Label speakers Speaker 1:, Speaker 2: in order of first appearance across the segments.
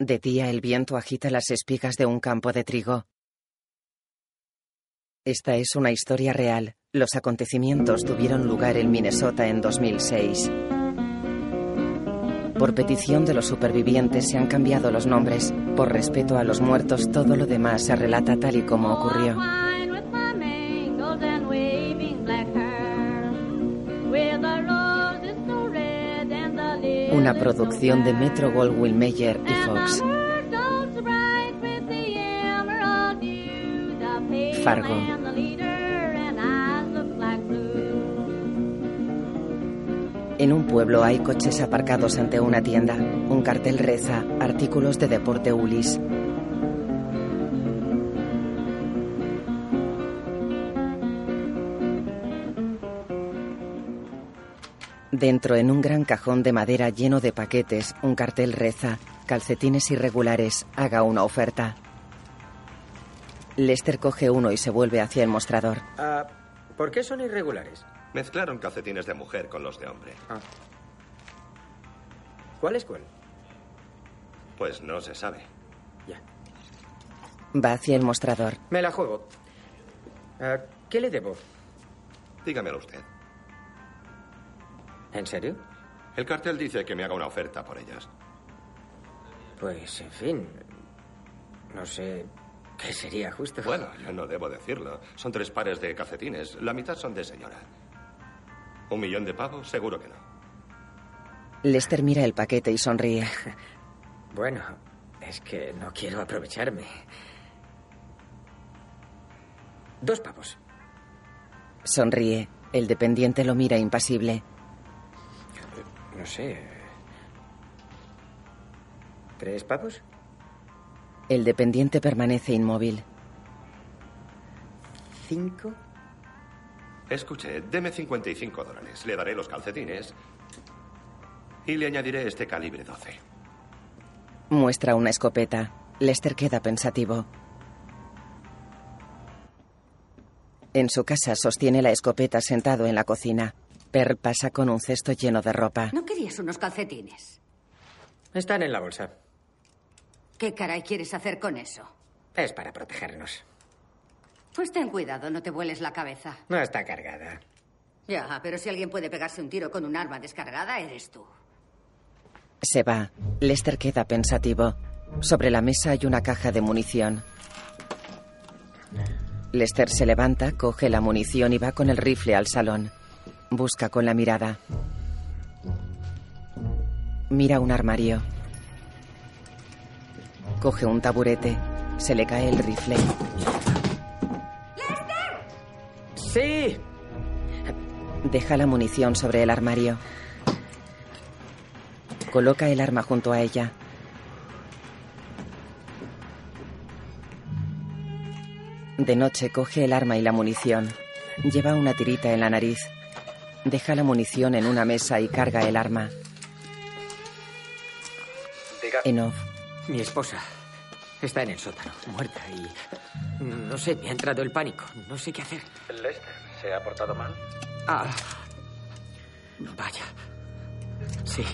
Speaker 1: De día el viento agita las espigas de un campo de trigo. Esta es una historia real. Los acontecimientos tuvieron lugar en Minnesota en 2006. Por petición de los supervivientes se han cambiado los nombres. Por respeto a los muertos, todo lo demás se relata tal y como ocurrió. Una producción de Metro Goldwyn Mayer y Fox. Fargo. En un pueblo hay coches aparcados ante una tienda. Un cartel reza artículos de deporte Ulis. Dentro, en un gran cajón de madera lleno de paquetes, un cartel reza calcetines irregulares, haga una oferta. Lester coge uno y se vuelve hacia el mostrador.
Speaker 2: Ah, ¿Por qué son irregulares?
Speaker 3: Mezclaron calcetines de mujer con los de hombre.
Speaker 2: Ah. ¿Cuál es cuál?
Speaker 3: Pues no se sabe.
Speaker 2: Ya.
Speaker 1: Va hacia el mostrador.
Speaker 2: Me la juego. Ah, ¿Qué le debo?
Speaker 3: Dígamelo usted.
Speaker 2: ¿En serio?
Speaker 3: El cartel dice que me haga una oferta por ellas.
Speaker 2: Pues, en fin. No sé qué sería justo.
Speaker 3: Bueno, yo no debo decirlo. Son tres pares de calcetines. La mitad son de señora. ¿Un millón de pavos? Seguro que no.
Speaker 1: Lester mira el paquete y sonríe.
Speaker 2: Bueno, es que no quiero aprovecharme. Dos pavos.
Speaker 1: Sonríe. El dependiente lo mira impasible.
Speaker 2: No sé. ¿Tres pavos?
Speaker 1: El dependiente permanece inmóvil.
Speaker 2: ¿Cinco?
Speaker 3: Escuche, deme 55 dólares. Le daré los calcetines y le añadiré este calibre 12.
Speaker 1: Muestra una escopeta. Lester queda pensativo. En su casa sostiene la escopeta sentado en la cocina. Per pasa con un cesto lleno de ropa.
Speaker 4: ¿No querías unos calcetines?
Speaker 2: Están en la bolsa.
Speaker 4: ¿Qué caray quieres hacer con eso?
Speaker 2: Es para protegernos.
Speaker 4: Pues ten cuidado, no te vueles la cabeza.
Speaker 2: No está cargada.
Speaker 4: Ya, pero si alguien puede pegarse un tiro con un arma descargada, eres tú.
Speaker 1: Se va. Lester queda pensativo. Sobre la mesa hay una caja de munición. Lester se levanta, coge la munición y va con el rifle al salón. Busca con la mirada. Mira un armario. Coge un taburete. Se le cae el rifle.
Speaker 2: ¡Sí!
Speaker 1: Deja la munición sobre el armario. Coloca el arma junto a ella. De noche coge el arma y la munición. Lleva una tirita en la nariz. Deja la munición en una mesa y carga el arma.
Speaker 2: Diga.
Speaker 1: En off.
Speaker 2: Mi esposa está en el sótano, muerta, y no sé, me ha entrado el pánico. No sé qué hacer.
Speaker 5: ¿Lester se ha portado mal?
Speaker 2: Ah. Vaya. Sí.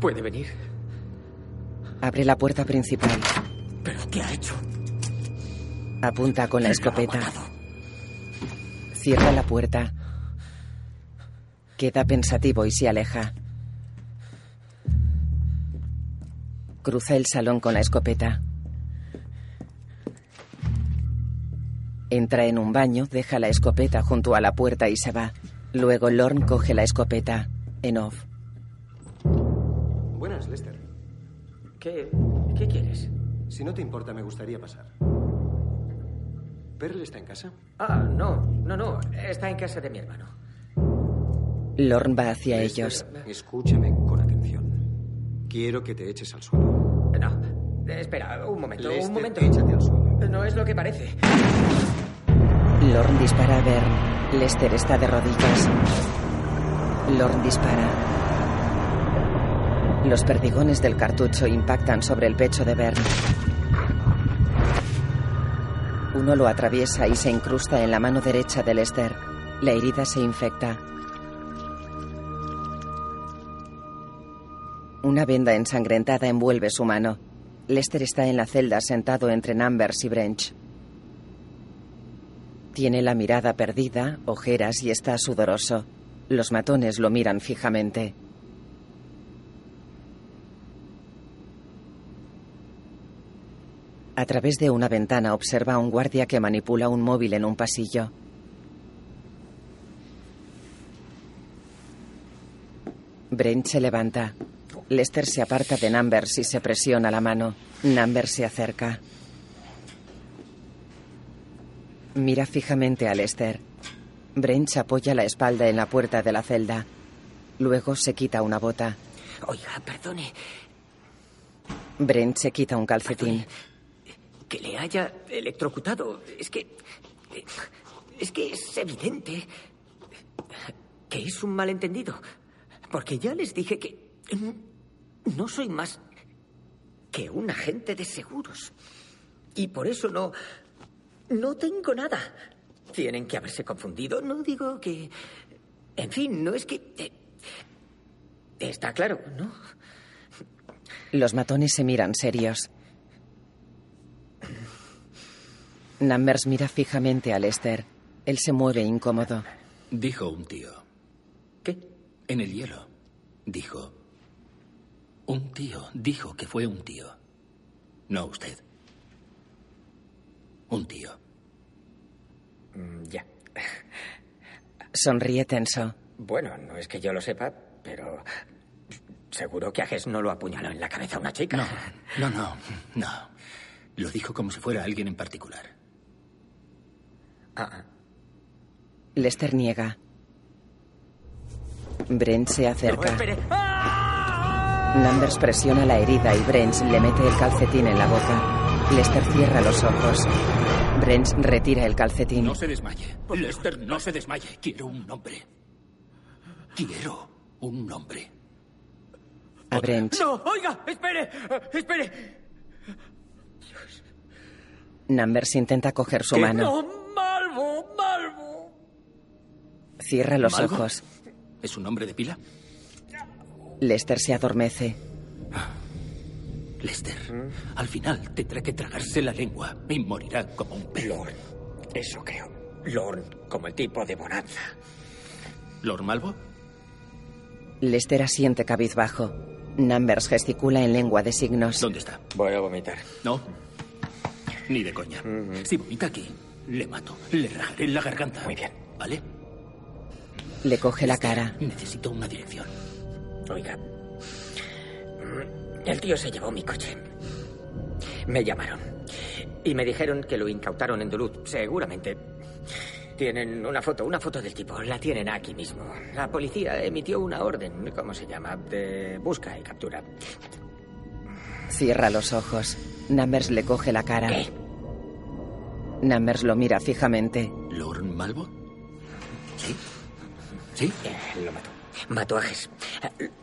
Speaker 2: Puede venir.
Speaker 1: Abre la puerta principal.
Speaker 2: ¿Pero qué ha hecho?
Speaker 1: Apunta con la
Speaker 2: ¿Quién lo ha
Speaker 1: escopeta. Cierra la puerta. Queda pensativo y se aleja. Cruza el salón con la escopeta. Entra en un baño, deja la escopeta junto a la puerta y se va. Luego Lorne coge la escopeta. En off.
Speaker 5: Buenas, Lester.
Speaker 2: ¿Qué, ¿Qué quieres?
Speaker 5: Si no te importa, me gustaría pasar. ¿Perle está en casa?
Speaker 2: Ah, no, no, no. Está en casa de mi hermano.
Speaker 1: Lorne va hacia ellos.
Speaker 5: Escúchame con atención. Quiero que te eches al suelo.
Speaker 2: No. Espera, un momento,
Speaker 5: Lester,
Speaker 2: un momento.
Speaker 5: échate al suelo.
Speaker 2: No es lo que parece.
Speaker 1: Lorne dispara a Bern. Lester está de rodillas. Lorne dispara. Los perdigones del cartucho impactan sobre el pecho de Bern. Uno lo atraviesa y se incrusta en la mano derecha de Lester. La herida se infecta. Una venda ensangrentada envuelve su mano. Lester está en la celda sentado entre Numbers y Brench. Tiene la mirada perdida, ojeras y está sudoroso. Los matones lo miran fijamente. A través de una ventana observa a un guardia que manipula un móvil en un pasillo. Brent se levanta. Lester se aparta de Numbers y se presiona la mano. Numbers se acerca. Mira fijamente a Lester. Brent apoya la espalda en la puerta de la celda. Luego se quita una bota.
Speaker 2: Oiga, perdone.
Speaker 1: Brent se quita un calcetín.
Speaker 2: Que le haya electrocutado. Es que. Es que es evidente que es un malentendido. Porque ya les dije que no soy más que un agente de seguros. Y por eso no. No tengo nada. Tienen que haberse confundido. No digo que. En fin, no es que. eh, Está claro, ¿no?
Speaker 1: Los matones se miran serios. Numbers mira fijamente a Lester. Él se mueve incómodo.
Speaker 6: Dijo un tío.
Speaker 2: ¿Qué?
Speaker 6: En el hielo. Dijo. Un tío dijo que fue un tío. No usted. Un tío.
Speaker 2: Mm, Ya.
Speaker 1: Sonríe tenso.
Speaker 2: Bueno, no es que yo lo sepa, pero. Seguro que Ajes no lo apuñaló en la cabeza a una chica.
Speaker 6: No, no, no, no. Lo dijo como si fuera alguien en particular.
Speaker 2: Ah,
Speaker 1: Lester niega. Brent se
Speaker 2: no,
Speaker 1: acerca.
Speaker 2: espere.
Speaker 1: Numbers presiona la herida y Brent le mete el calcetín en la boca. Lester cierra los ojos. Brent retira el calcetín.
Speaker 6: No se desmaye. Lester, no se desmaye. Quiero un nombre. Quiero un nombre.
Speaker 1: A Brent.
Speaker 2: No, oiga, espere, espere.
Speaker 1: Numbers intenta coger su
Speaker 2: Que
Speaker 1: mano.
Speaker 2: No, Malvo, Malvo.
Speaker 1: Cierra los
Speaker 6: ¿Malvo?
Speaker 1: ojos.
Speaker 6: ¿Es un nombre de pila?
Speaker 1: Lester se adormece.
Speaker 6: Lester, al final tendrá que tragarse la lengua y morirá como un pelo.
Speaker 2: Lorn, eso creo. Lorn, como el tipo de bonanza.
Speaker 6: ¿Lord Malvo?
Speaker 1: Lester asiente cabizbajo. Numbers gesticula en lengua de signos.
Speaker 6: ¿Dónde está?
Speaker 2: Voy a vomitar.
Speaker 6: No. Ni de coña. Si vomita aquí, le mato. Le rajaré la garganta.
Speaker 2: Muy bien.
Speaker 6: ¿Vale?
Speaker 1: Le coge la cara.
Speaker 6: Necesito una dirección.
Speaker 2: Oiga. El tío se llevó mi coche. Me llamaron. Y me dijeron que lo incautaron en Duluth. Seguramente. Tienen una foto, una foto del tipo. La tienen aquí mismo. La policía emitió una orden, ¿cómo se llama? De busca y captura.
Speaker 1: Cierra los ojos. Numbers le coge la cara.
Speaker 2: ¿Qué?
Speaker 1: Numbers lo mira fijamente.
Speaker 6: ¿Lord Malvo? ¿Sí? ¿Sí?
Speaker 2: Eh, lo mató. Mató a Ges.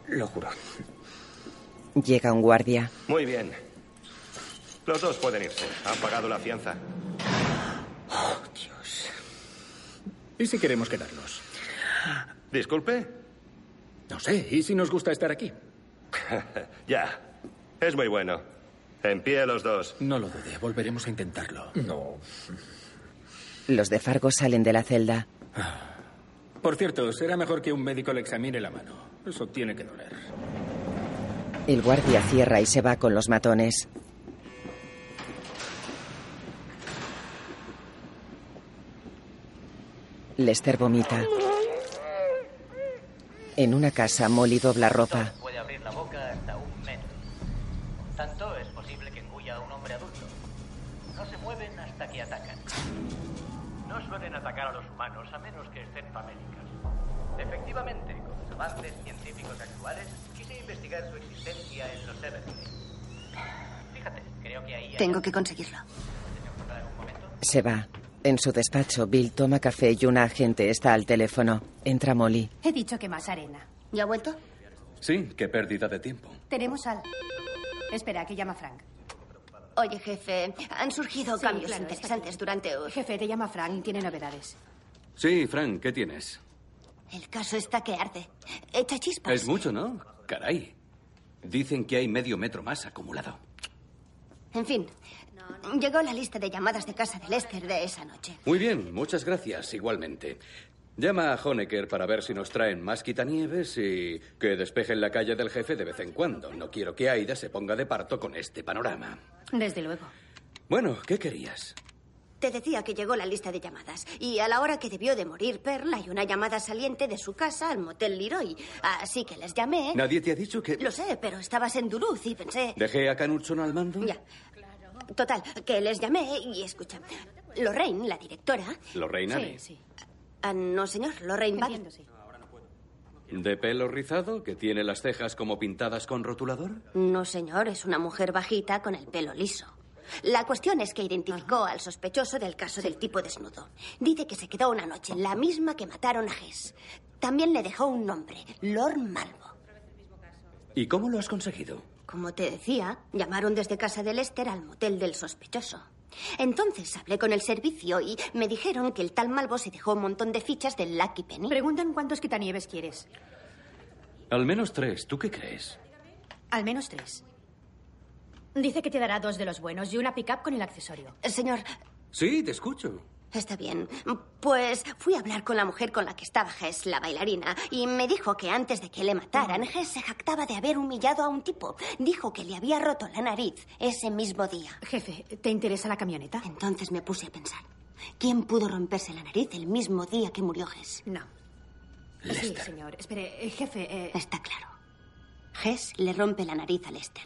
Speaker 2: Lo juro.
Speaker 1: Llega un guardia.
Speaker 7: Muy bien. Los dos pueden irse. Han pagado la fianza.
Speaker 2: Oh, Dios.
Speaker 6: ¿Y si queremos quedarnos?
Speaker 7: Disculpe.
Speaker 6: No sé, ¿y si nos gusta estar aquí?
Speaker 7: Ya. Es muy bueno. En pie los dos.
Speaker 6: No lo dude, volveremos a intentarlo.
Speaker 2: No.
Speaker 1: Los de Fargo salen de la celda.
Speaker 6: Por cierto, será mejor que un médico le examine la mano. Eso tiene que doler.
Speaker 1: El guardia cierra y se va con los matones. Lester vomita. En una casa, Molly dobla ropa.
Speaker 8: Puede abrir la boca hasta un metro. Tanto es posible que engulla a un hombre adulto. No se mueven hasta que atacan. No suelen atacar a los humanos a menos que estén famélicas. Efectivamente, con los avances científicos actuales, quise investigar su existencia en los Everglades. Fíjate, creo que ahí hay
Speaker 9: Tengo que conseguirlo.
Speaker 1: Se va. En su despacho, Bill toma café y un agente está al teléfono. Entra Molly.
Speaker 10: He dicho que más arena.
Speaker 9: ¿Ya ha vuelto?
Speaker 11: Sí, qué pérdida de tiempo.
Speaker 10: Tenemos sal. Espera, que llama Frank.
Speaker 9: Oye, jefe, han surgido
Speaker 10: Sí,
Speaker 9: cambios
Speaker 10: claro,
Speaker 9: interesantes durante...
Speaker 10: Jefe, te llama Frank. Tiene novedades.
Speaker 11: Sí, Frank, ¿qué tienes?
Speaker 9: El caso está que arde. Echa chispas.
Speaker 11: Es mucho, ¿no? Caray. Dicen que hay medio metro más acumulado.
Speaker 9: En fin, llegó la lista de llamadas de casa de Lester de esa noche.
Speaker 11: Muy bien, muchas gracias, igualmente. Llama a Honecker para ver si nos traen más quitanieves y que despejen la calle del jefe de vez en cuando. No quiero que Aida se ponga de parto con este panorama.
Speaker 10: Desde luego.
Speaker 11: Bueno, ¿qué querías?
Speaker 9: Te decía que llegó la lista de llamadas y a la hora que debió de morir Pearl hay una llamada saliente de su casa al motel Leroy. Así que les llamé.
Speaker 11: ¿Nadie te ha dicho que...?
Speaker 9: Lo sé, pero estabas en Duluth y pensé...
Speaker 11: ¿Dejé a Knudson al mando?
Speaker 9: Ya. Total, que les llamé y escucha. Lorraine, la directora...
Speaker 11: ¿Lorraine?
Speaker 10: Sí, sí.
Speaker 9: Ah, no, señor, Lorraine Bad.
Speaker 10: Entiendo, sí.
Speaker 11: ¿De pelo rizado? ¿Que tiene las cejas como pintadas con rotulador?
Speaker 9: No, señor, es una mujer bajita con el pelo liso. La cuestión es que identificó al sospechoso del caso del tipo desnudo. Dice que se quedó una noche, la misma que mataron a Hess. También le dejó un nombre, Lord Malvo.
Speaker 11: ¿Y cómo lo has conseguido?
Speaker 9: Como te decía, llamaron desde casa de Lester al motel del sospechoso. Entonces hablé con el servicio y me dijeron que el tal Malvo se dejó un montón de fichas del Lucky Penny.
Speaker 10: Preguntan cuántos quitanieves quieres.
Speaker 11: Al menos tres. ¿Tú qué crees?
Speaker 10: Al menos tres. Dice que te dará dos de los buenos y una pickup con el accesorio.
Speaker 9: Señor,
Speaker 11: Sí, te escucho.
Speaker 9: Está bien. Pues fui a hablar con la mujer con la que estaba Hess, la bailarina, y me dijo que antes de que le mataran, Hess se jactaba de haber humillado a un tipo. Dijo que le había roto la nariz ese mismo día.
Speaker 10: Jefe, ¿te interesa la camioneta?
Speaker 9: Entonces me puse a pensar. ¿Quién pudo romperse la nariz el mismo día que murió Hess?
Speaker 10: No. Sí, señor. Espere, eh, jefe. eh,
Speaker 9: Está claro. Hess le rompe la nariz a Lester.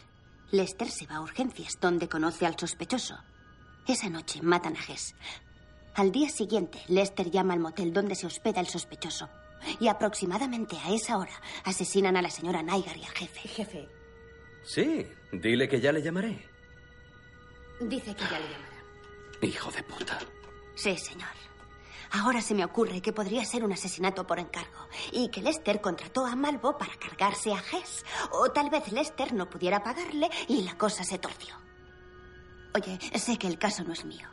Speaker 9: Lester se va a urgencias, donde conoce al sospechoso. Esa noche matan a Hess. Al día siguiente, Lester llama al motel donde se hospeda el sospechoso. Y aproximadamente a esa hora asesinan a la señora Nygar y al jefe.
Speaker 10: Jefe,
Speaker 11: Sí, dile que ya le llamaré.
Speaker 10: dice que ya le llamará.
Speaker 11: Hijo de puta.
Speaker 9: Sí, señor. Ahora se me ocurre que podría ser un asesinato por encargo y que Lester contrató a Malvo para cargarse a Hess. O tal vez Lester no pudiera pagarle y la cosa se torció. Oye, sé que el caso no es mío,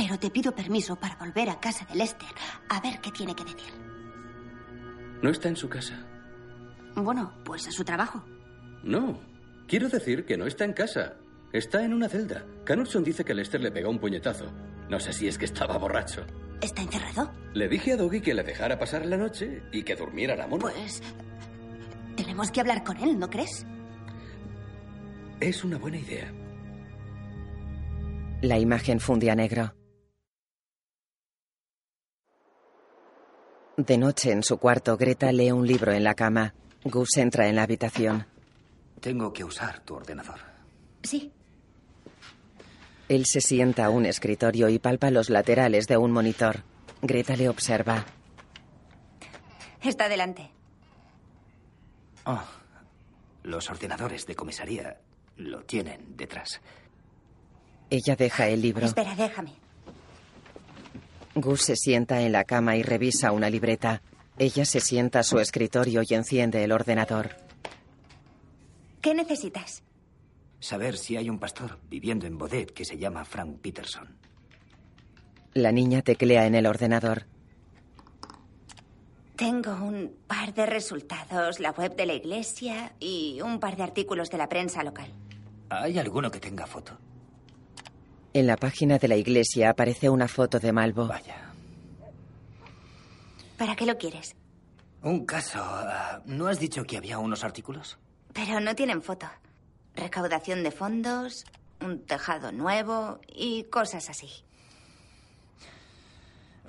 Speaker 9: pero te pido permiso para volver a casa de Lester a ver qué tiene que decir.
Speaker 11: ¿No está en su casa?
Speaker 9: Bueno, pues a su trabajo.
Speaker 11: No. Quiero decir que no está en casa. Está en una celda. Knudson dice que Lester le pegó un puñetazo. No sé si es que estaba borracho.
Speaker 9: ¿Está encerrado?
Speaker 11: Le dije a Doggy que le dejara pasar la noche y que durmiera la mona.
Speaker 9: Pues tenemos que hablar con él, ¿no crees?
Speaker 11: Es una buena idea.
Speaker 1: La imagen funde a negro. De noche en su cuarto, Greta lee un libro en la cama. Gus entra en la habitación.
Speaker 12: Tengo que usar tu ordenador.
Speaker 9: Sí.
Speaker 1: Él se sienta a un escritorio y palpa los laterales de un monitor. Greta le observa.
Speaker 9: Está delante.
Speaker 12: Oh, los ordenadores de comisaría lo tienen detrás.
Speaker 1: Ella deja el libro.
Speaker 9: Espera, déjame.
Speaker 1: Gus se sienta en la cama y revisa una libreta. Ella se sienta a su escritorio y enciende el ordenador.
Speaker 9: ¿Qué necesitas?
Speaker 12: Saber si hay un pastor viviendo en Bodet que se llama Frank Peterson.
Speaker 1: La niña teclea en el ordenador.
Speaker 9: Tengo un par de resultados, la web de la iglesia y un par de artículos de la prensa local.
Speaker 12: ¿Hay alguno que tenga foto?
Speaker 1: En la página de la iglesia aparece una foto de Malvo.
Speaker 12: Vaya.
Speaker 9: ¿Para qué lo quieres?
Speaker 12: Un caso. ah, ¿No has dicho que había unos artículos?
Speaker 9: Pero no tienen foto. Recaudación de fondos, un tejado nuevo y cosas así.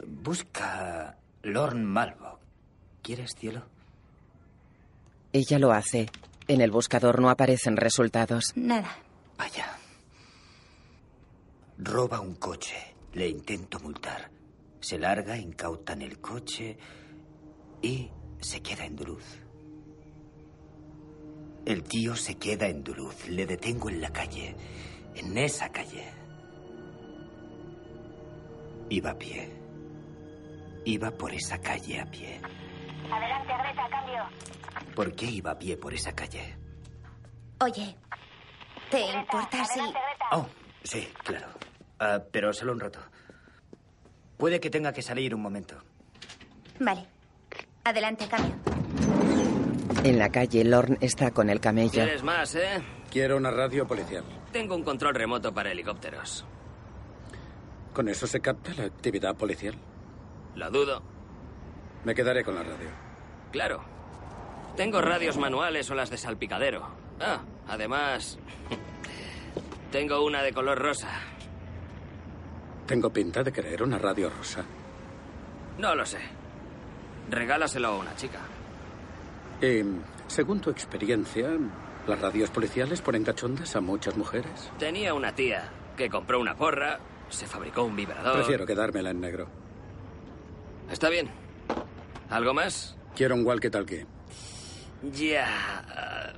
Speaker 12: Busca Lorne Malvo. ¿Quieres, cielo?
Speaker 1: Ella lo hace. En el buscador no aparecen resultados.
Speaker 9: Nada.
Speaker 12: Vaya. Roba un coche. Le intento multar. Se larga, incautan el coche y se queda en Duluth. El tío se queda en Duluth. Le detengo en la calle. En esa calle. Iba a pie. Iba por esa calle a pie.
Speaker 9: Adelante, Greta, cambio.
Speaker 12: ¿Por qué iba a pie por esa calle?
Speaker 9: Oye, ¿te importa si...
Speaker 12: Oh, sí, claro. Ah, pero solo un rato. Puede que tenga que salir un momento.
Speaker 9: Vale. Adelante, cambio.
Speaker 1: En la calle, Lorne está con el camello.
Speaker 13: ¿Quieres más, eh?
Speaker 14: Quiero una radio policial.
Speaker 13: Tengo un control remoto para helicópteros.
Speaker 14: ¿Con eso se capta la actividad policial?
Speaker 13: Lo dudo.
Speaker 14: Me quedaré con la radio.
Speaker 13: Claro. Tengo radios manuales o las de salpicadero. Ah, además... Tengo una de color rosa.
Speaker 14: Tengo pinta de querer una radio rosa.
Speaker 13: No lo sé. Regálaselo a una chica.
Speaker 14: Y, según tu experiencia, ¿las radios policiales ponen cachondas a muchas mujeres?
Speaker 13: Tenía una tía que compró una porra, se fabricó un vibrador.
Speaker 14: Prefiero quedármela en negro.
Speaker 13: Está bien. ¿Algo más?
Speaker 14: Quiero un walkie-talkie.
Speaker 13: Ya.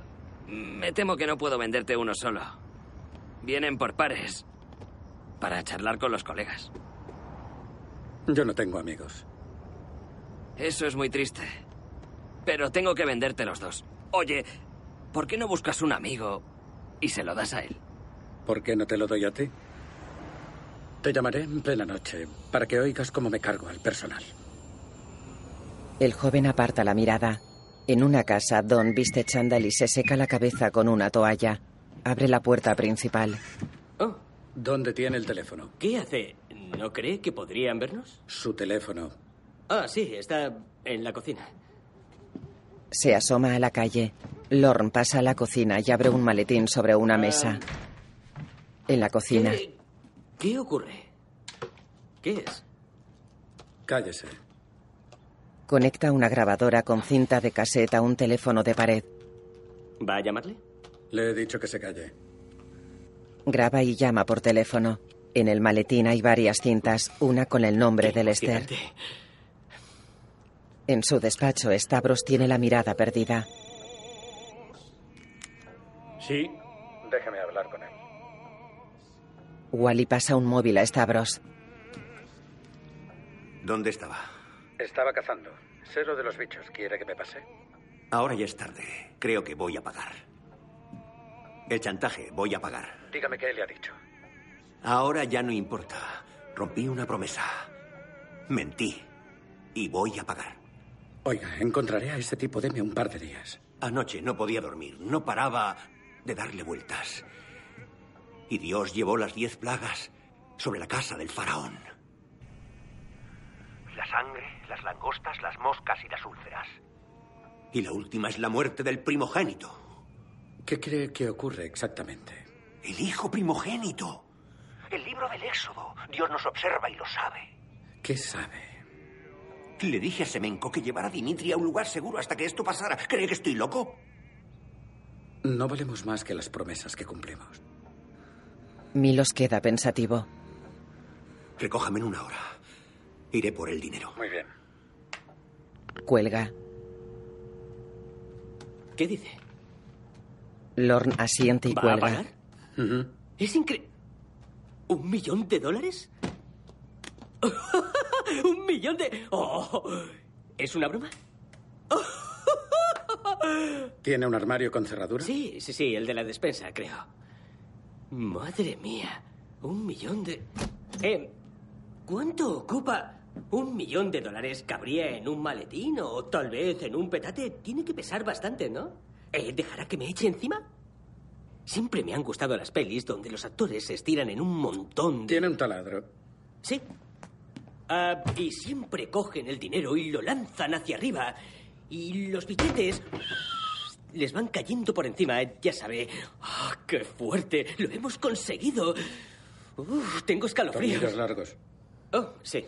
Speaker 13: Me temo que no puedo venderte uno solo. Vienen por pares. Para charlar con los colegas.
Speaker 14: Yo no tengo amigos.
Speaker 13: Eso es muy triste. Pero tengo que venderte los dos. Oye, ¿por qué no buscas un amigo y se lo das a él?
Speaker 14: ¿Por qué no te lo doy a ti? Te llamaré en plena noche para que oigas cómo me cargo al personal.
Speaker 1: El joven aparta la mirada. En una casa, Don viste chándal y se seca la cabeza con una toalla. Abre la puerta principal.
Speaker 8: Oh,
Speaker 14: ¿Dónde tiene el teléfono?
Speaker 8: ¿qué hace? ¿No cree que podrían vernos?
Speaker 14: Su teléfono.
Speaker 8: Ah, sí, está en la cocina.
Speaker 1: Se asoma a la calle. Lorne pasa a la cocina y abre un maletín sobre una mesa. En la cocina,
Speaker 8: ¿Qué, qué ocurre? ¿Qué es?
Speaker 14: Cállese.
Speaker 1: conecta una grabadora con cinta de cassette a un teléfono de pared.
Speaker 8: ¿Va a llamarle?
Speaker 14: Le he dicho que se calle.
Speaker 1: Graba y llama por teléfono. En el maletín hay varias cintas, una con el nombre de Lester. En su despacho, Stavros tiene la mirada perdida.
Speaker 14: Sí. Déjeme hablar con él.
Speaker 1: Wally pasa un móvil a Stavros.
Speaker 7: ¿Dónde estaba?
Speaker 14: Estaba cazando. Cero de los bichos. ¿Quiere que me pase?
Speaker 7: Ahora ya es tarde. Creo que voy a pagar. El chantaje, voy a pagar.
Speaker 14: Dígame qué le ha dicho.
Speaker 7: Ahora ya no importa. Rompí una promesa. Mentí. Y voy a pagar.
Speaker 14: Oiga, encontraré a ese tipo. Deme un par de días.
Speaker 7: Anoche no podía dormir. No paraba de darle vueltas. Y Dios llevó las diez plagas sobre la casa del faraón. La sangre, las langostas, las moscas y las úlceras. Y la última es la muerte del primogénito.
Speaker 14: ¿Qué cree que ocurre exactamente?
Speaker 7: El hijo primogénito. El libro del Éxodo. Dios nos observa y lo sabe.
Speaker 14: ¿Qué sabe?
Speaker 7: Le dije a Semenko que llevara a Dimitri a un lugar seguro hasta que esto pasara. ¿Cree que estoy loco?
Speaker 14: No valemos más que las promesas que cumplimos.
Speaker 1: Milos queda pensativo.
Speaker 7: Recójame en una hora. Iré por el dinero.
Speaker 14: Muy bien.
Speaker 1: Cuelga.
Speaker 8: ¿Qué dice?
Speaker 1: Lorne asiente y
Speaker 8: ¿Va a pagar? Es increíble. ¿Un millón de dólares? ¿Un millón de...? Oh, ¿Es una broma?
Speaker 14: ¿Tiene un armario con cerradura?
Speaker 8: Sí, sí, sí, el de la despensa, creo. Madre mía, un millón de... Eh, ¿cuánto ocupa? ¿Un millón de dólares cabría en un maletín o tal vez en un petate? Tiene que pesar bastante, ¿no? Eh, ¿Dejará que me eche encima? Siempre me han gustado las pelis donde los actores se estiran en un montón de...
Speaker 14: Tiene un taladro.
Speaker 8: Sí. Ah, y siempre cogen el dinero y lo lanzan hacia arriba. Y los billetes les van cayendo por encima, ya sabe. ¡Ah, ¡Qué fuerte! ¡Lo hemos conseguido! Uf, tengo escalofríos.
Speaker 14: Tornillos largos.
Speaker 8: Oh, sí.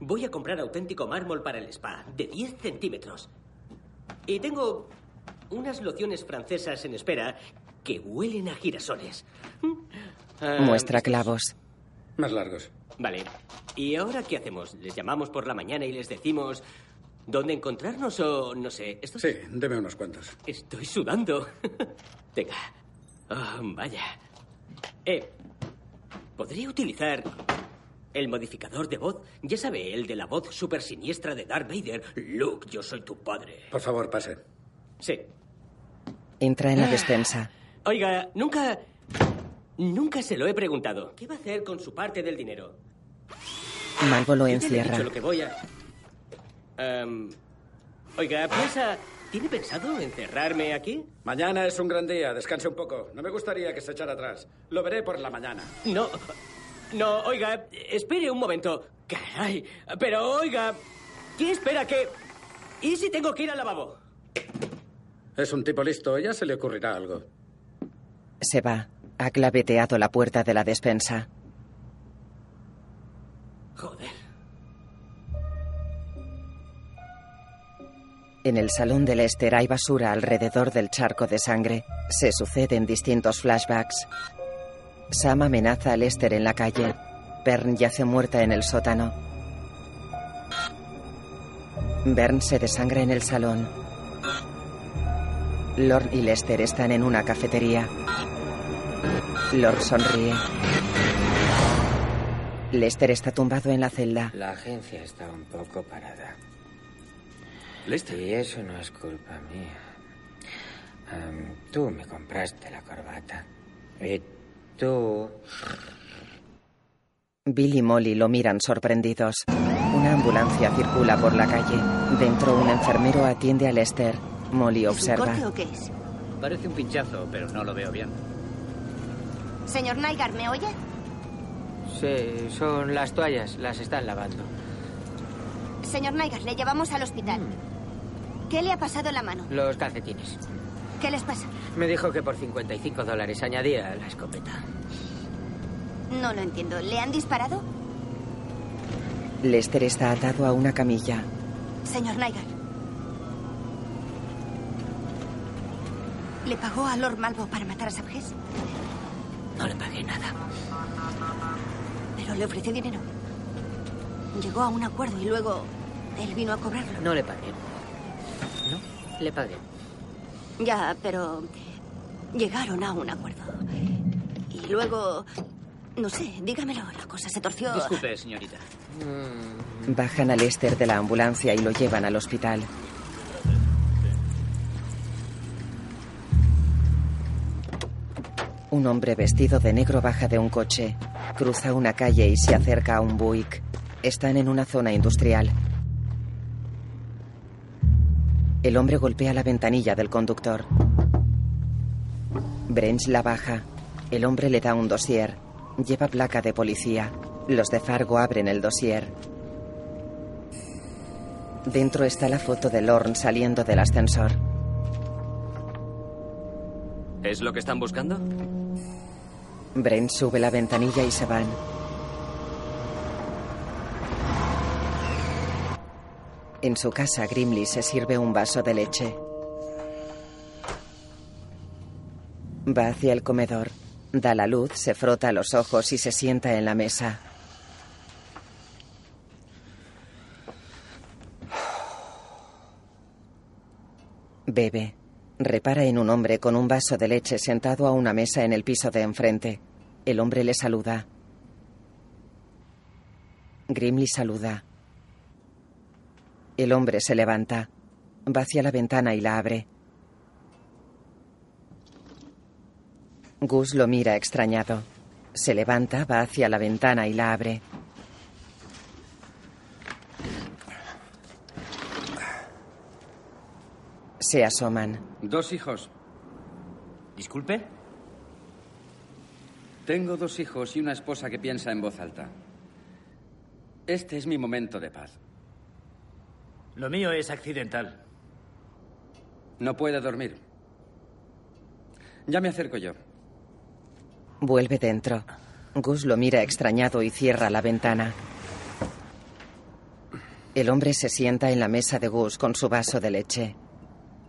Speaker 8: Voy a comprar auténtico mármol para el spa, de 10 centímetros. Y tengo unas lociones francesas en espera que huelen a girasoles. Ah,
Speaker 1: Muestra clavos.
Speaker 14: Más largos.
Speaker 8: Vale. ¿Y ahora qué hacemos? ¿Les llamamos por la mañana y les decimos dónde encontrarnos o no sé? ¿Esto?
Speaker 14: Sí, deme unos cuantos.
Speaker 8: Estoy sudando. Venga. Ah, vaya. Eh, ¿podría utilizar el modificador de voz? Ya sabe, el de la voz súper siniestra de Darth Vader. Luke, yo soy tu padre.
Speaker 14: Por favor, pase.
Speaker 8: Sí.
Speaker 1: Entra en la despensa.
Speaker 8: Oiga, nunca... Nunca se lo he preguntado. ¿Qué va a hacer con su parte del dinero?
Speaker 1: Malvo lo encierra.
Speaker 8: dicho lo que voy a... Em, oiga, piensa
Speaker 15: ¿Tiene pensado encerrarme aquí?
Speaker 5: Mañana es un gran día. Descanse un poco. No me gustaría que se echara atrás. Lo veré por la mañana.
Speaker 15: No. No, oiga, espere un momento. Caray. Pero oiga, ¿qué espera que... ¿Y si tengo que ir al lavabo?
Speaker 5: Es un tipo listo. Ya se le ocurrirá algo.
Speaker 1: Se va. Ha claveteado la puerta de la despensa.
Speaker 15: Joder.
Speaker 1: En el salón de Lester hay basura alrededor del charco de sangre. Se suceden distintos flashbacks. Sam amenaza a Lester en la calle. Bern yace muerta en el sótano. Bern se desangra en el salón. Lord y Lester están en una cafetería. Lord sonríe. Lester está tumbado en la celda.
Speaker 16: La agencia está un poco parada.
Speaker 11: Lester.
Speaker 16: Y eso no es culpa mía. Tú me compraste la corbata. Y tú...
Speaker 1: Bill y Molly lo miran sorprendidos. Una ambulancia circula por la calle. Dentro, un enfermero atiende a Lester. Molly observa.
Speaker 9: ¿Un corte o qué es?
Speaker 17: Parece un pinchazo, pero no lo veo bien.
Speaker 9: Señor Nygar, ¿me oye?
Speaker 17: Sí, son las toallas, las están lavando.
Speaker 9: Señor Nygar, le llevamos al hospital. ¿Qué le ha pasado en la mano?
Speaker 17: Los calcetines.
Speaker 9: ¿Qué les pasa?
Speaker 17: Me dijo que por 55 dólares añadía la escopeta.
Speaker 9: No lo entiendo. ¿Le han disparado?
Speaker 1: Lester está atado a una camilla.
Speaker 9: Señor Nygar. ¿Le pagó a Lord Malvo para matar a Sabjes?
Speaker 2: No le pagué nada.
Speaker 9: Pero le ofreció dinero. Llegó a un acuerdo y luego él vino a cobrarlo.
Speaker 17: No le pagué. No, le pagué.
Speaker 9: Ya, pero llegaron a un acuerdo. Y luego, no sé, dígamelo, la cosa se torció.
Speaker 17: Disculpe, señorita.
Speaker 1: Bajan a Lester de la ambulancia y lo llevan al hospital. Un hombre vestido de negro baja de un coche, cruza una calle y se acerca a un Buick. Están en una zona industrial. El hombre golpea la ventanilla del conductor. Brench la baja. El hombre le da un dossier. Lleva placa de policía. Los de Fargo abren el dossier. Dentro está la foto de Lorne saliendo del ascensor.
Speaker 13: ¿Es lo que están buscando?
Speaker 1: Brent sube la ventanilla y se van. En su casa, Grimley se sirve un vaso de leche. Va hacia el comedor. Da la luz, se frota los ojos y se sienta en la mesa. Bebe. Repara en un hombre con un vaso de leche sentado a una mesa en el piso de enfrente. El hombre le saluda. Grimley saluda. El hombre se levanta. Va hacia la ventana y la abre. Gus lo mira extrañado. Se levanta, va hacia la ventana y la abre. Se asoman.
Speaker 5: Dos hijos.
Speaker 17: ¿Disculpe?
Speaker 5: Tengo dos hijos y una esposa que piensa en voz alta. Este es mi momento de paz.
Speaker 17: Lo mío es accidental.
Speaker 5: No puede dormir. Ya me acerco yo.
Speaker 1: Vuelve dentro. Gus lo mira extrañado y cierra la ventana. El hombre se sienta en la mesa de Gus con su vaso de leche.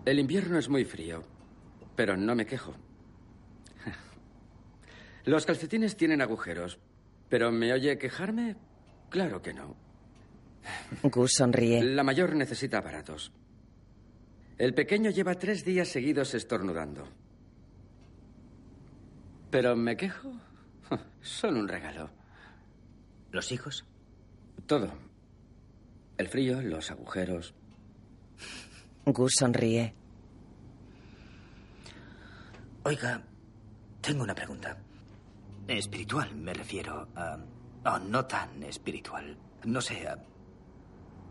Speaker 5: El invierno es muy frío, pero no me quejo. Los calcetines tienen agujeros, pero ¿me oye quejarme? Claro que no.
Speaker 1: Gus sonríe.
Speaker 5: La mayor necesita aparatos. El pequeño lleva tres días seguidos estornudando. Pero ¿me quejo? Son un regalo.
Speaker 17: ¿Los hijos?
Speaker 5: Todo. El frío, los agujeros.
Speaker 1: Gus sonríe.
Speaker 12: Oiga, tengo una pregunta. Espiritual, me refiero. a... oh, no tan espiritual. No sé. a-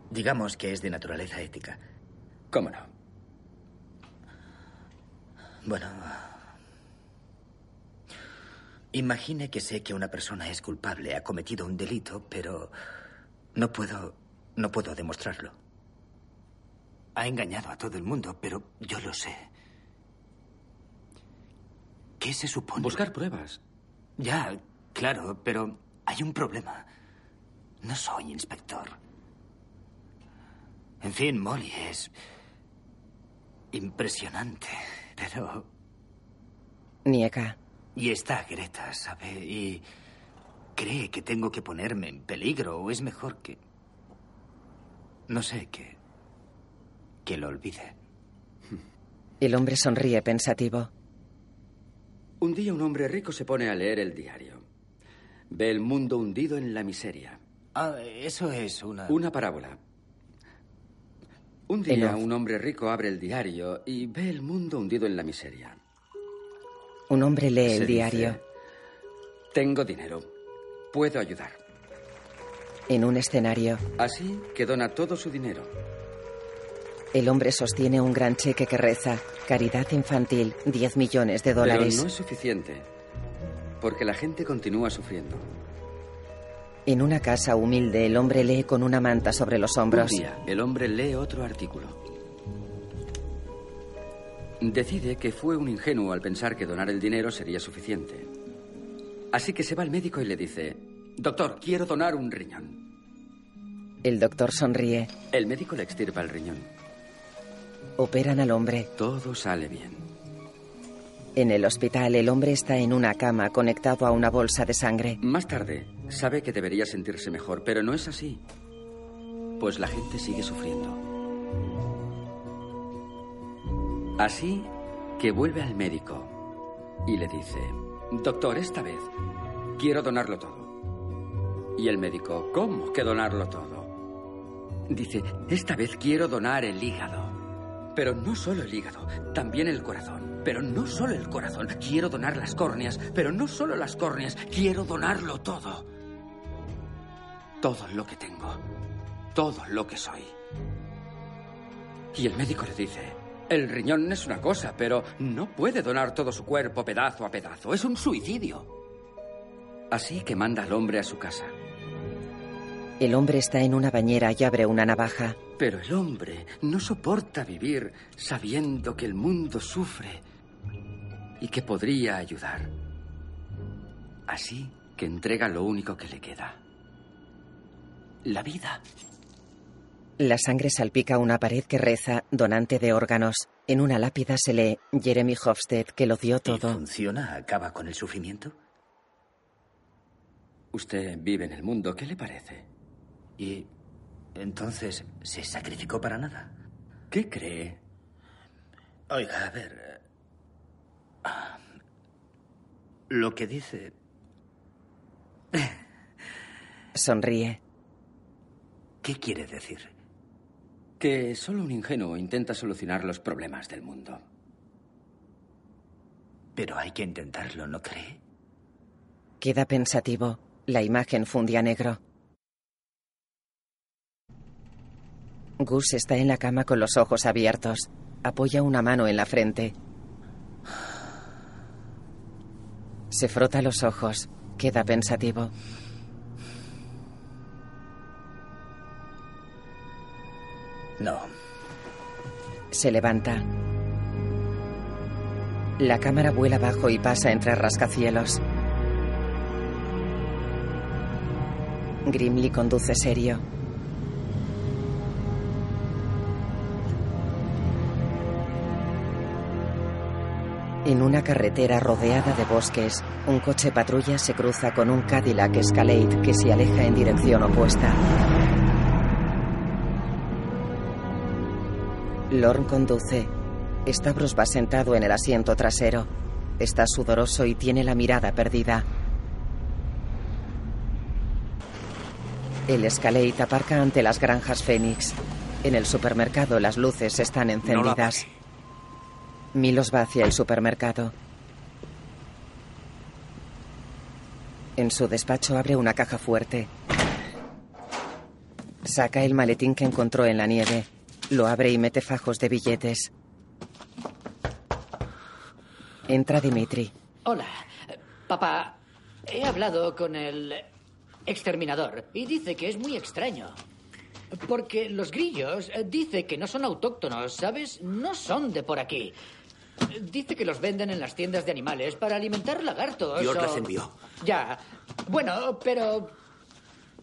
Speaker 12: digamos que es de naturaleza ética.
Speaker 5: ¿Cómo no?
Speaker 12: Bueno. Imagine que sé que una persona es culpable, ha cometido un delito, pero no puedo. no puedo demostrarlo. Ha engañado a todo el mundo, pero yo lo sé. ¿Qué se supone?
Speaker 5: Buscar pruebas.
Speaker 12: Ya, claro, pero hay un problema. No soy inspector. En fin, Molly es impresionante, pero...
Speaker 1: Niega.
Speaker 12: Y está Greta, ¿sabe? Y cree que tengo que ponerme en peligro o es mejor que... No sé, que... que lo olvide.
Speaker 1: El hombre sonríe pensativo.
Speaker 5: Un día un hombre rico se pone a leer el diario. Ve el mundo hundido en la miseria.
Speaker 12: Ah, eso es una...
Speaker 5: Una parábola. Un día un hombre rico abre el diario y ve el mundo hundido en la miseria.
Speaker 1: Un hombre lee
Speaker 5: Se
Speaker 1: el diario.
Speaker 5: dice, Tengo dinero. Puedo ayudar.
Speaker 1: En un escenario,
Speaker 5: Así que dona todo su dinero.
Speaker 1: El hombre sostiene un gran cheque que reza Caridad infantil, 10 millones de dólares.
Speaker 5: Pero no es suficiente. Porque la gente continúa sufriendo.
Speaker 1: En una casa humilde, el hombre lee con una manta sobre los hombros.
Speaker 5: Un día, el hombre lee otro artículo. Decide que fue un ingenuo al pensar que donar el dinero sería suficiente. Así que se va al médico y le dice, Doctor, quiero donar un riñón.
Speaker 1: El doctor sonríe.
Speaker 5: El médico le extirpa el riñón.
Speaker 1: Operan al hombre.
Speaker 5: Todo sale bien.
Speaker 1: En el hospital, el hombre está en una cama conectado a una bolsa de sangre.
Speaker 5: Más tarde, sabe que debería sentirse mejor, pero no es así. Pues la gente sigue sufriendo. Así que vuelve al médico y le dice, Doctor, esta vez quiero donarlo todo. Y el médico, ¿cómo que donarlo todo? Dice, esta vez quiero donar el hígado. Pero no solo el hígado, también el corazón. Pero no solo el corazón, quiero donar las córneas. Pero no solo las córneas, quiero donarlo todo. Todo lo que tengo. Todo lo que soy. Y el médico le dice, el riñón es una cosa, pero no puede donar todo su cuerpo pedazo a pedazo. Es un suicidio. Así que manda al hombre a su casa.
Speaker 1: El hombre está en una bañera y abre una navaja.
Speaker 5: Pero el hombre no soporta vivir sabiendo que el mundo sufre y que podría ayudar. Así que entrega lo único que le queda. La vida.
Speaker 1: La sangre salpica una pared que reza donante de órganos. En una lápida se lee Jeremy Hofstede que lo dio todo.
Speaker 12: ¿Funciona? ¿Acaba con el sufrimiento?
Speaker 5: Usted vive en el mundo, ¿qué le parece?
Speaker 12: Y entonces, ¿se sacrificó para nada?
Speaker 5: ¿Qué cree?
Speaker 12: Oiga, a ver. eh, ah, Lo que dice.
Speaker 1: Sonríe.
Speaker 12: ¿Qué quiere decir?
Speaker 5: Que solo un ingenuo intenta solucionar los problemas del mundo.
Speaker 12: Pero hay que intentarlo, ¿no cree?
Speaker 1: Queda pensativo. La imagen funde a negro. Gus está en la cama con los ojos abiertos. Apoya una mano en la frente. Se frota los ojos. Queda pensativo.
Speaker 12: No.
Speaker 1: Se levanta. La cámara vuela abajo y pasa entre rascacielos. Grimly conduce serio. En una carretera rodeada de bosques, un coche patrulla se cruza con un Cadillac Escalade que se aleja en dirección opuesta. Lorne conduce. Stavros va sentado en el asiento trasero. Está sudoroso y tiene la mirada perdida. El Escalade aparca ante las granjas Fénix. En el supermercado las luces están encendidas. Milos va hacia el supermercado. En su despacho abre una caja fuerte. Saca el maletín que encontró en la nieve. Lo abre y mete fajos de billetes. Entra Dimitri.
Speaker 18: Hola. Papá, he hablado con el exterminador y dice que es muy extraño. Porque los grillos eh, dice que no son autóctonos, ¿sabes? No son de por aquí. Dice que los venden en las tiendas de animales para alimentar lagartos.
Speaker 7: Dios
Speaker 18: o-
Speaker 7: las envió.
Speaker 18: Ya. Bueno, pero.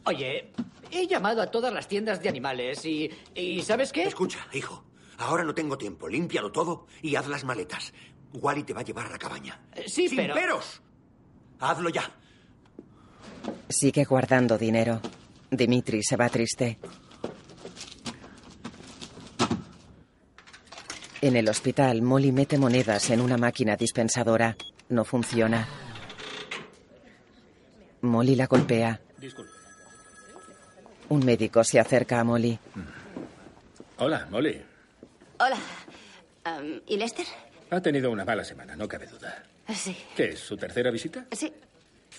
Speaker 18: Oye, he llamado a todas las tiendas de animales y. ¿Y sabes qué?
Speaker 7: Escucha, hijo. Ahora no tengo tiempo. Límpialo todo y haz las maletas. Wally te va a llevar a la cabaña.
Speaker 18: Sí,
Speaker 7: ¡Sin
Speaker 18: pero-
Speaker 7: peros! Hazlo ya.
Speaker 1: Sigue guardando dinero. Dimitri se va triste. En el hospital, Molly mete monedas en una máquina dispensadora. No funciona. Molly la golpea.
Speaker 6: Disculpe.
Speaker 1: Un médico se acerca a Molly.
Speaker 6: Hola, Molly.
Speaker 9: Hola. Am, ¿Y Lester?
Speaker 6: Ha tenido una mala semana, no cabe duda.
Speaker 9: Sí.
Speaker 6: ¿Qué es su tercera visita?
Speaker 9: Sí.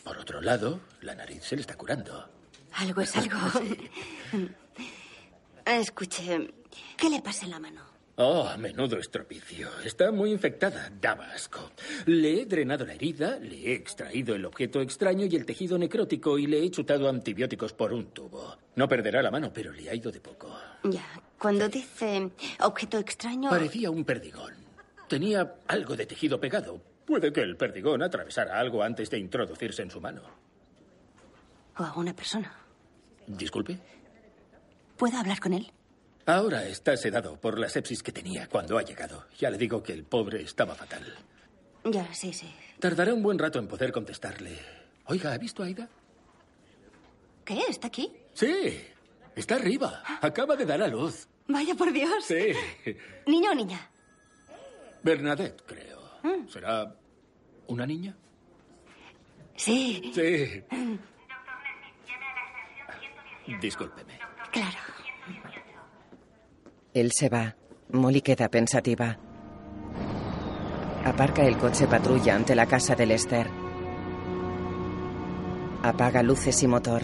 Speaker 6: Por otro lado, la nariz se le está curando.
Speaker 9: Algo es algo. Escuche, ¿qué le pasa en la mano?
Speaker 6: Oh, menudo estropicio. Está muy infectada. Daba asco. Le he drenado la herida, le he extraído el objeto extraño y el tejido necrótico y le he chutado antibióticos por un tubo. No perderá la mano, pero le ha ido de poco.
Speaker 9: Ya, cuando dice objeto extraño...
Speaker 6: Parecía un perdigón. Tenía algo de tejido pegado. Puede que el perdigón atravesara algo antes de introducirse en su mano.
Speaker 9: O a una persona.
Speaker 6: Disculpe.
Speaker 9: ¿Puedo hablar con él?
Speaker 6: Ahora está sedado por la sepsis que tenía cuando ha llegado. Ya le digo que el pobre estaba fatal.
Speaker 9: Ya, sí, sí.
Speaker 6: Tardará un buen rato en poder contestarle. Oiga, ¿ha visto a Aida?
Speaker 9: ¿Qué? ¿Está aquí?
Speaker 6: Sí, está arriba. Acaba de dar a luz.
Speaker 9: Vaya por Dios.
Speaker 6: Sí.
Speaker 9: ¿Niño o niña?
Speaker 6: Bernadette, creo. ¿Será una niña?
Speaker 9: Sí.
Speaker 6: Sí. Discúlpeme.
Speaker 9: Claro.
Speaker 1: Él se va. Molly queda pensativa. Aparca el coche patrulla ante la casa de Lester. Apaga luces y motor.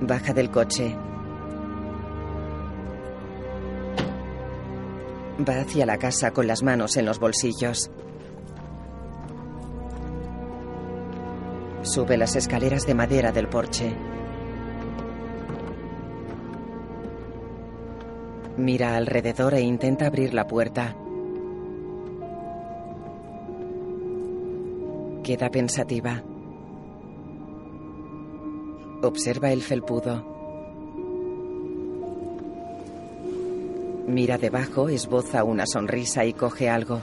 Speaker 1: Baja del coche. Va hacia la casa con las manos en los bolsillos. Sube las escaleras de madera del porche. Mira alrededor e intenta abrir la puerta. Queda pensativa. Observa el felpudo. Mira debajo, esboza una sonrisa y coge algo.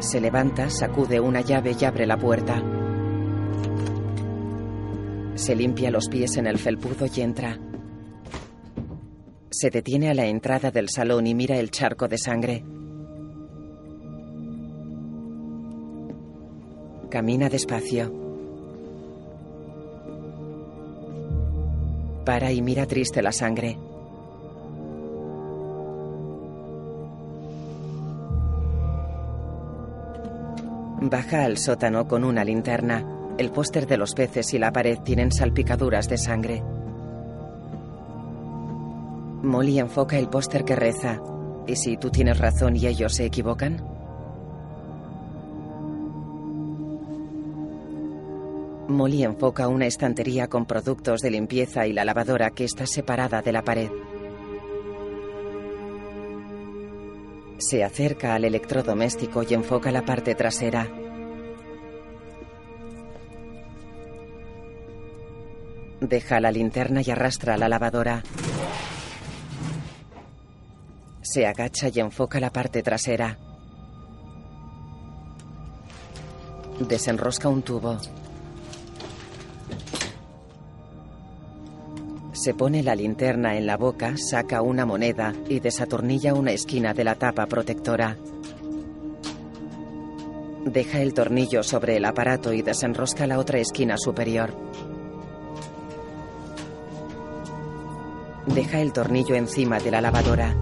Speaker 1: Se levanta, sacude una llave y abre la puerta. Se limpia los pies en el felpudo y entra. Se detiene a la entrada del salón y mira el charco de sangre. Camina despacio. Para y mira triste la sangre. Baja al sótano con una linterna. El póster de los peces y la pared tienen salpicaduras de sangre. Molly enfoca el póster que reza. ¿Y si tú tienes razón y ellos se equivocan? Molly enfoca una estantería con productos de limpieza y la lavadora que está separada de la pared. Se acerca al electrodoméstico y enfoca la parte trasera. Deja la linterna y arrastra la lavadora. Se agacha y enfoca la parte trasera. Desenrosca un tubo. Se pone la linterna en la boca, saca una moneda y desatornilla una esquina de la tapa protectora. Deja el tornillo sobre el aparato y desenrosca la otra esquina superior. Deja el tornillo encima de la lavadora.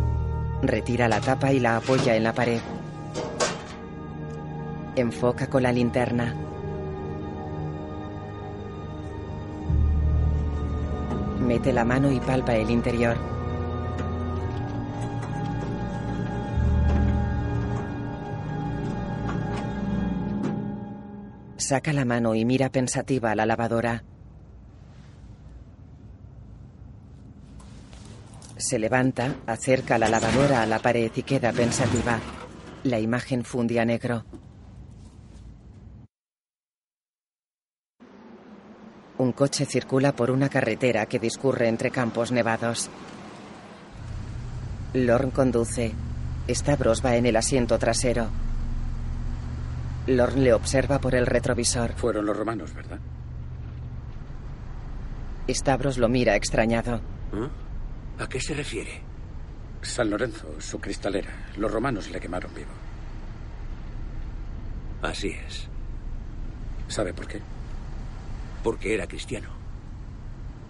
Speaker 1: Retira la tapa y la apoya en la pared. Enfoca con la linterna. Mete la mano y palpa el interior. Saca la mano y mira pensativa a la lavadora. Se levanta, acerca la lavadora a la pared y queda pensativa. La imagen funde a negro. Un coche circula por una carretera que discurre entre campos nevados. Lorne conduce. Stavros va en el asiento trasero. Lorne le observa por el retrovisor.
Speaker 14: Fueron los romanos, ¿verdad?
Speaker 1: Stavros lo mira extrañado.
Speaker 7: ¿Eh? ¿A qué se refiere?
Speaker 14: San Lorenzo, su cristalera. Los romanos le quemaron vivo.
Speaker 7: Así es.
Speaker 14: ¿Sabe por qué?
Speaker 7: Porque era cristiano.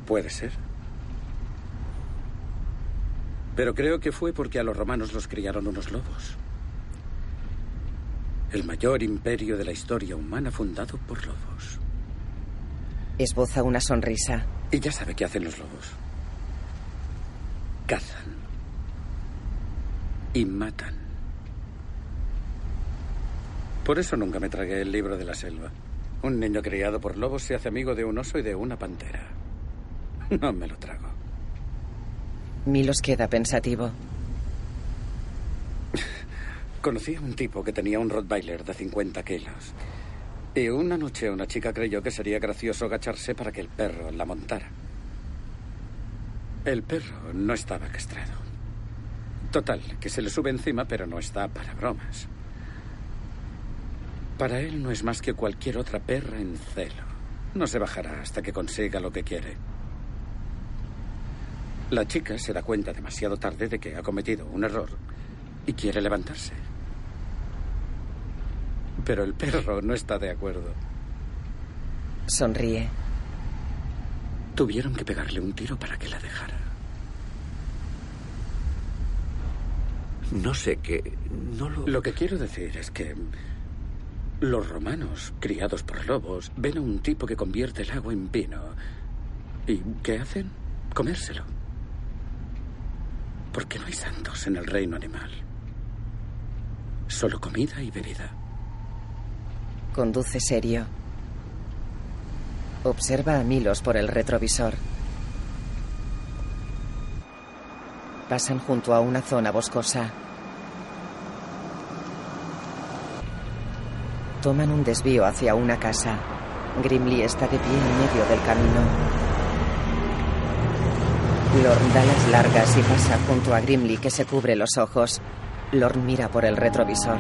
Speaker 14: Puede ser. Pero creo que fue porque a los romanos los criaron unos lobos. El mayor imperio de la historia humana fundado por lobos.
Speaker 1: Esboza una sonrisa.
Speaker 14: Y ya sabe qué hacen los lobos. Cazan. Y matan. Por eso nunca me tragué el libro de la selva. Un niño criado por lobos se hace amigo de un oso y de una pantera. No me lo trago.
Speaker 1: Milos queda pensativo.
Speaker 14: Conocí a un tipo que tenía un Rottweiler de 50 kilos. Y una noche una chica creyó que sería gracioso agacharse para que el perro la montara. El perro no estaba castrado. Total, que se le sube encima, pero no está para bromas. Para él no es más que cualquier otra perra en celo. No se bajará hasta que consiga lo que quiere. La chica se da cuenta demasiado tarde de que ha cometido un error y quiere levantarse. Pero el perro no está de acuerdo.
Speaker 1: Sonríe.
Speaker 14: Tuvieron que pegarle un tiro para que la dejara.
Speaker 7: No sé qué. No lo.
Speaker 14: Lo que quiero decir es que. Los romanos, criados por lobos, ven a un tipo que convierte el agua en vino. ¿Y qué hacen? Comérselo. Porque no hay santos en el reino animal. Solo comida y bebida.
Speaker 1: Conduce serio. Observa a Milos por el retrovisor. Pasan junto a una zona boscosa. Toman un desvío hacia una casa. Grimly está de pie en medio del camino. Lorne da las largas y pasa junto a Grimly que se cubre los ojos. Lorne mira por el retrovisor.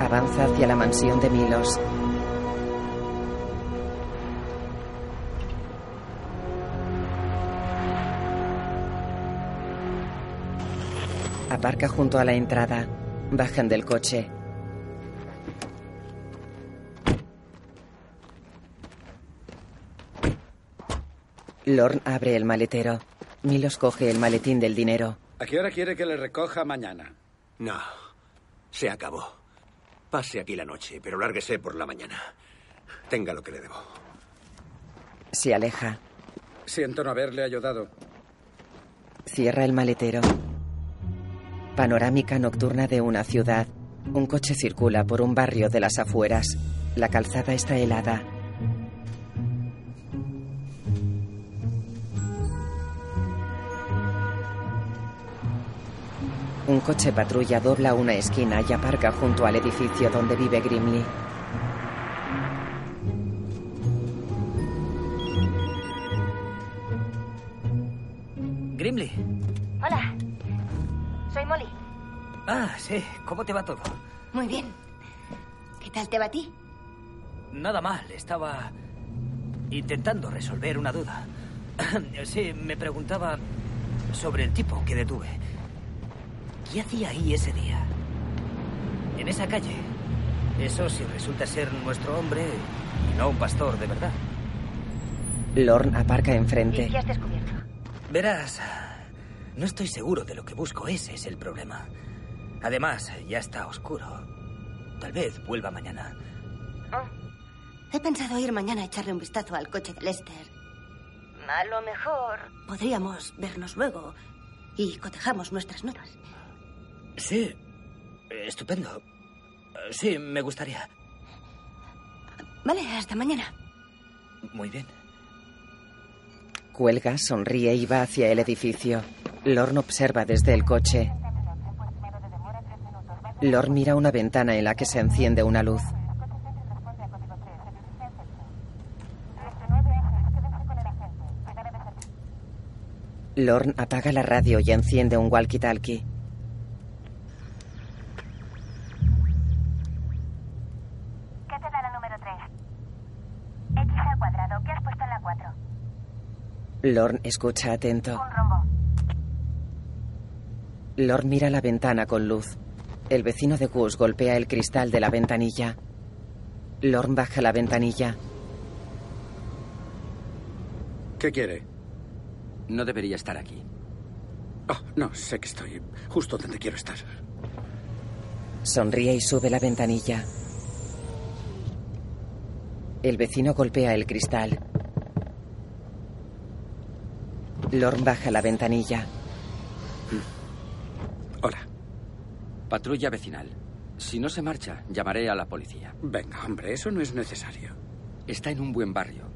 Speaker 1: Avanza hacia la mansión de Milos. Aparca junto a la entrada. Bajan del coche. Lorne abre el maletero. Milos coge el maletín del dinero.
Speaker 14: ¿A qué hora quiere que le recoja mañana?
Speaker 7: No. Se acabó. Pase aquí la noche, pero lárguese por la mañana. Tenga lo que le debo.
Speaker 1: Se aleja.
Speaker 14: Siento no haberle ayudado.
Speaker 1: Cierra el maletero. Panorámica nocturna de una ciudad. Un coche circula por un barrio de las afueras. La calzada está helada. Un coche patrulla dobla una esquina y aparca junto al edificio donde vive Grimly.
Speaker 12: Grimly.
Speaker 9: Soy Molly.
Speaker 12: Ah, sí. ¿Cómo te va todo?
Speaker 9: Muy bien. ¿Qué tal te va a ti?
Speaker 12: Nada mal. Estaba intentando resolver una duda. Sí, me preguntaba sobre el tipo que detuve. ¿Qué hacía ahí ese día? En esa calle. Eso si resulta ser nuestro hombre y no un pastor de verdad.
Speaker 1: Lorne aparca enfrente.
Speaker 9: ¿Y qué has descubierto?
Speaker 12: Verás, no estoy seguro de lo que busco. Ese es el problema. Además, ya está oscuro. Tal vez vuelva mañana.
Speaker 9: He pensado ir mañana a echarle un vistazo al coche de Lester. A lo mejor podríamos vernos luego y cotejamos nuestras notas.
Speaker 12: Sí, estupendo.
Speaker 15: Sí, me gustaría.
Speaker 9: Vale, hasta mañana.
Speaker 15: Muy bien.
Speaker 1: Cuelga, sonríe y va hacia el edificio. Lorne observa desde el coche. Lorne mira una ventana en la que se enciende una luz. Lorne apaga la radio y enciende un walkie-talkie.
Speaker 19: ¿Qué te da la número 3? X al cuadrado. ¿Qué has puesto en la 4?
Speaker 1: Lorne escucha atento.
Speaker 19: Un rombo.
Speaker 1: Lorne mira la ventana con luz. El vecino de Gus golpea el cristal de la ventanilla. Lorne baja la ventanilla.
Speaker 14: ¿Qué quiere?
Speaker 5: No debería estar aquí.
Speaker 14: Oh, no, sé que estoy justo donde quiero estar.
Speaker 1: Sonríe y sube la ventanilla. El vecino golpea el cristal. Lorne baja la ventanilla.
Speaker 14: Hola.
Speaker 5: Patrulla vecinal. Si no se marcha, llamaré a la policía.
Speaker 14: Venga, hombre, eso no es necesario.
Speaker 5: Está en un buen barrio.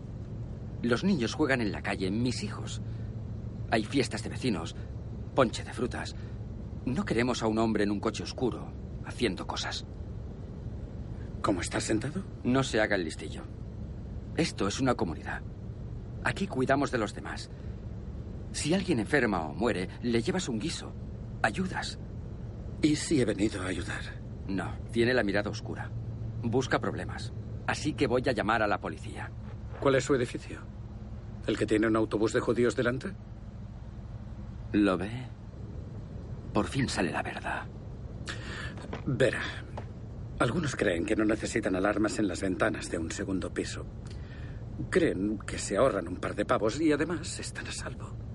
Speaker 5: Los niños juegan en la calle, mis hijos. Hay fiestas de vecinos, ponche de frutas. No queremos a un hombre en un coche oscuro, haciendo cosas.
Speaker 14: ¿Cómo estás sentado?
Speaker 5: No se haga el listillo. Esto es una comunidad. Aquí cuidamos de los demás. Si alguien enferma o muere, le llevas un guiso. Ayudas.
Speaker 14: ¿Y si he venido a ayudar?
Speaker 5: No, tiene la mirada oscura. Busca problemas. Así que voy a llamar a la policía.
Speaker 14: ¿Cuál es su edificio? ¿El que tiene un autobús de judíos delante?
Speaker 5: ¿Lo ve? Por fin sale la verdad.
Speaker 14: Verá. Algunos creen que no necesitan alarmas en las ventanas de un segundo piso. Creen que se ahorran un par de pavos y además están a salvo.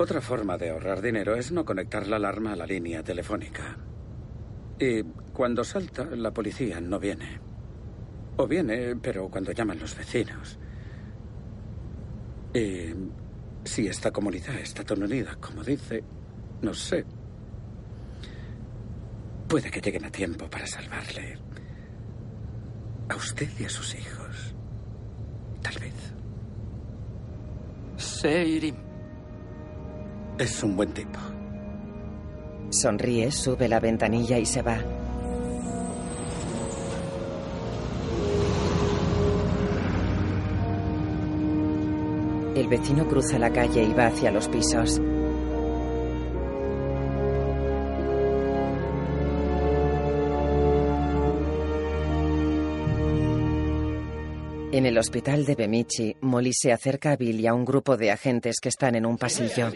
Speaker 14: Otra forma de ahorrar dinero es no conectar la alarma a la línea telefónica. Y cuando salta, la policía no viene. O viene, pero cuando llaman los vecinos. Y si esta comunidad está tan unida como dice, no sé. Puede que lleguen a tiempo para salvarle. A usted y a sus hijos. Tal vez.
Speaker 5: Seirim.
Speaker 14: Es un buen tipo.
Speaker 1: Sonríe, sube la ventanilla y se va. El vecino cruza la calle y va hacia los pisos. En el hospital de Bemichi, Molly se acerca a Bill y a un grupo de agentes que están en un pasillo.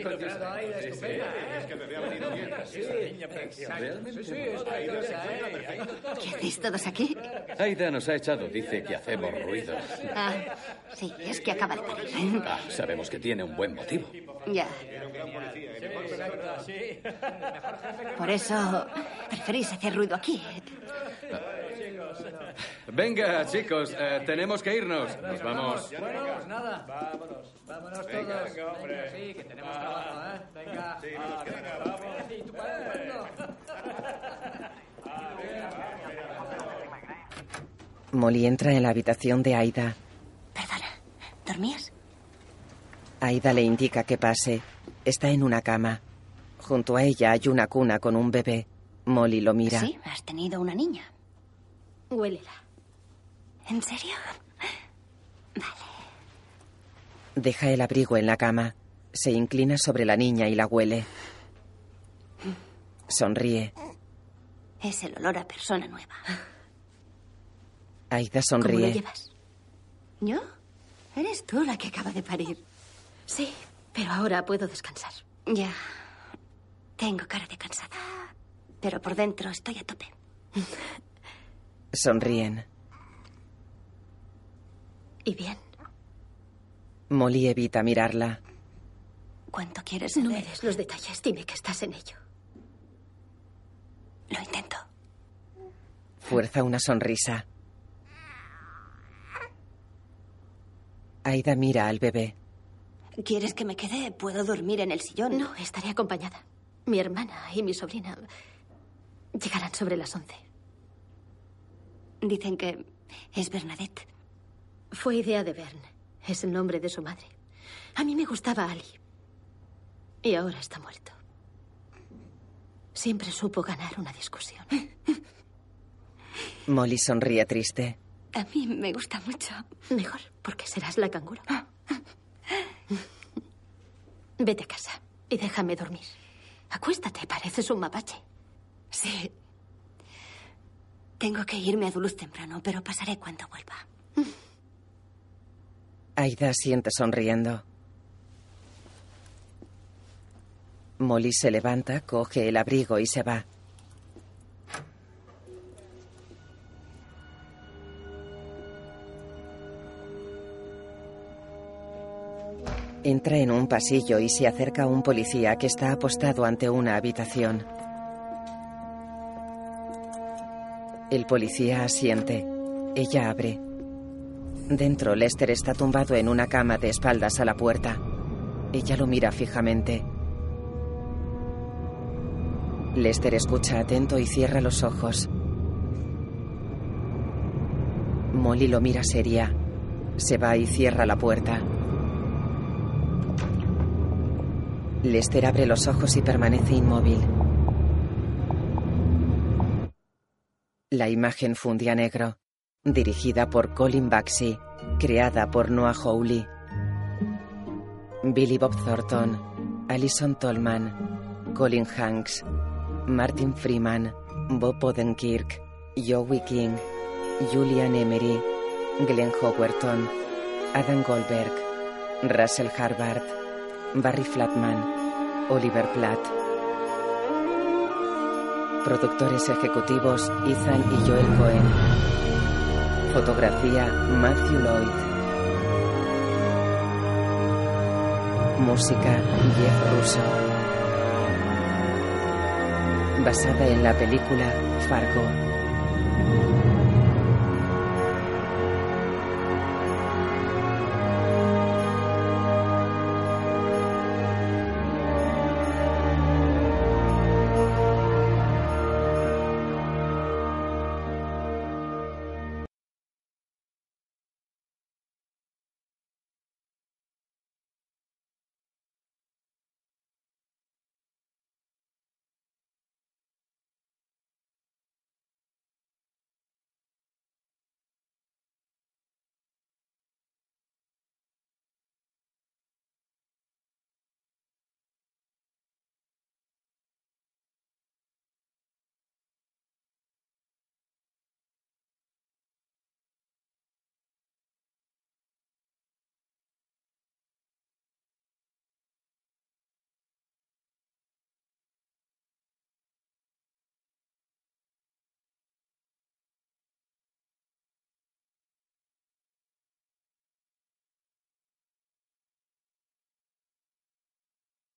Speaker 9: ¿Qué hacéis todos aquí?
Speaker 11: Aida nos ha echado. Dice que hacemos ruido.
Speaker 9: Ah, sí, es que acaba de parir.
Speaker 11: Ah, sabemos que tiene un buen motivo.
Speaker 9: Ya. Por eso preferís hacer ruido aquí.
Speaker 11: Venga, chicos, eh, tenemos que irnos. Nos vamos.
Speaker 18: Bueno, pues nada. Vámonos. Vámonos todos.
Speaker 11: venga, hombre.
Speaker 18: Venga, sí, que tenemos trabajo, ¿eh? Venga.
Speaker 11: Sí, nos queda,
Speaker 18: venga,
Speaker 11: vamos.
Speaker 18: Sí, tú para cuándo?
Speaker 1: Molly entra en la habitación de Aida.
Speaker 9: ¿Dormías?
Speaker 1: Aida le indica que pase. Está en una cama. Junto a ella hay una cuna con un bebé. Molly lo mira.
Speaker 9: Sí, has tenido una niña.
Speaker 10: Huélela.
Speaker 9: ¿En serio?
Speaker 1: Deja el abrigo en la cama. Se inclina sobre la niña y la huele. Sonríe.
Speaker 9: Es el olor a persona nueva.
Speaker 1: Aida
Speaker 9: ¿Cómo lo
Speaker 1: sonríe.
Speaker 9: llevas? ¿Yo? Eres tú la que acaba de parir.
Speaker 10: Sí, pero ahora puedo descansar.
Speaker 9: Ya. Tengo cara de cansada. Pero por dentro estoy a tope.
Speaker 1: Sonríen.
Speaker 10: ¿Y bien?
Speaker 1: Molly evita mirarla.
Speaker 9: ¿Cuánto quieres
Speaker 10: No me des los detalles. Dime que estás en ello.
Speaker 9: Lo intento.
Speaker 1: Fuerza una sonrisa. Aida mira al bebé.
Speaker 9: ¿Quieres que me quede? Puedo dormir en el sillón.
Speaker 10: No, estaré acompañada. Mi hermana y mi sobrina llegarán sobre las once.
Speaker 9: Dicen que es Bernadette.
Speaker 20: Fue idea de Bern. Es el nombre de su madre. A mí me gustaba Ali. Y ahora está muerto. Siempre supo ganar una discusión.
Speaker 1: Molly sonríe triste.
Speaker 9: A mí me gusta mucho.
Speaker 20: Mejor, porque serás la canguro. Vete a casa y déjame dormir. Acuéstate, pareces un mapache.
Speaker 9: Sí. Tengo que irme a Duluth temprano, pero pasaré cuando vuelva.
Speaker 1: Aida siente sonriendo. Molly se levanta, coge el abrigo y se va. Entra en un pasillo y se acerca a un policía que está apostado ante una habitación. El policía asiente. Ella abre. Dentro, Lester está tumbado en una cama de espaldas a la puerta. Ella lo mira fijamente. Lester escucha atento y cierra los ojos. Molly lo mira seria. Se va y cierra la puerta. Lester abre los ojos y permanece inmóvil. La imagen fundía negro, dirigida por Colin Baxi, creada por Noah Hawley. Billy Bob Thornton, Alison Tolman, Colin Hanks, Martin Freeman, Bob Odenkirk, Joey King, Julian Emery, Glenn Howerton, Adam Goldberg, Russell Harvard, Barry Flatman, Oliver Platt. Productores ejecutivos Ethan y Joel Cohen. Fotografía Matthew Lloyd. Música Jeff Russo. Basada en la película Fargo.